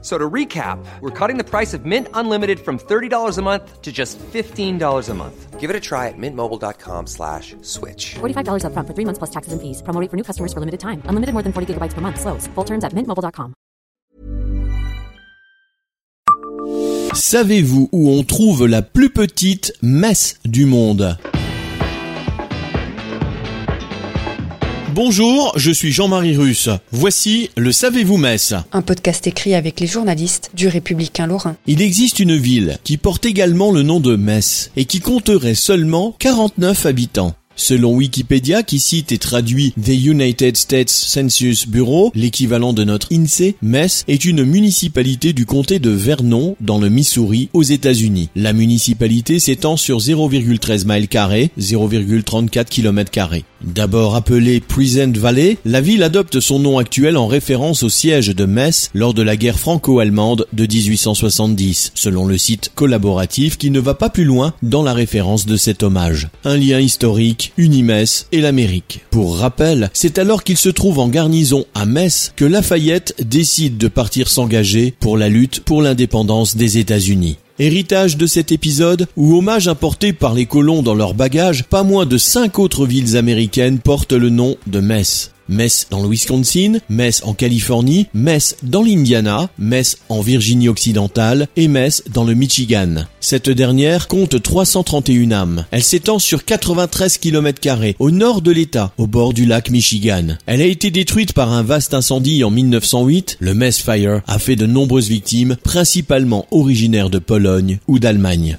So to recap, we're cutting the price of Mint Unlimited from $30 a month to just $15 a month. Give it a try at mintmobile.com slash switch. $45 upfront for three months plus taxes and fees. Promo rate for new customers for limited time. Unlimited more than 40 gigabytes per month. Slows. Full terms at mintmobile.com. Savez-vous où on trouve la plus petite messe du monde Bonjour, je suis Jean-Marie Russe. Voici le Savez-vous Messe Un podcast écrit avec les journalistes du Républicain Lorrain. Il existe une ville qui porte également le nom de Metz et qui compterait seulement 49 habitants. Selon Wikipédia, qui cite et traduit The United States Census Bureau, l'équivalent de notre INSEE, Metz est une municipalité du comté de Vernon, dans le Missouri, aux États-Unis. La municipalité s'étend sur 0,13 miles carrés, 0,34 km carrés. D'abord appelée Present Valley, la ville adopte son nom actuel en référence au siège de Metz lors de la guerre franco-allemande de 1870, selon le site collaboratif qui ne va pas plus loin dans la référence de cet hommage. Un lien historique Et l'Amérique. Pour rappel, c'est alors qu'il se trouve en garnison à Metz que Lafayette décide de partir s'engager pour la lutte pour l'indépendance des États-Unis. Héritage de cet épisode, ou hommage importé par les colons dans leur bagages, pas moins de cinq autres villes américaines portent le nom de Metz. Metz dans le Wisconsin, Metz en Californie, Metz dans l'Indiana, Metz en Virginie occidentale et Metz dans le Michigan. Cette dernière compte 331 âmes. Elle s'étend sur 93 km au nord de l'État, au bord du lac Michigan. Elle a été détruite par un vaste incendie en 1908. Le Metz Fire a fait de nombreuses victimes, principalement originaires de Pologne ou d'Allemagne.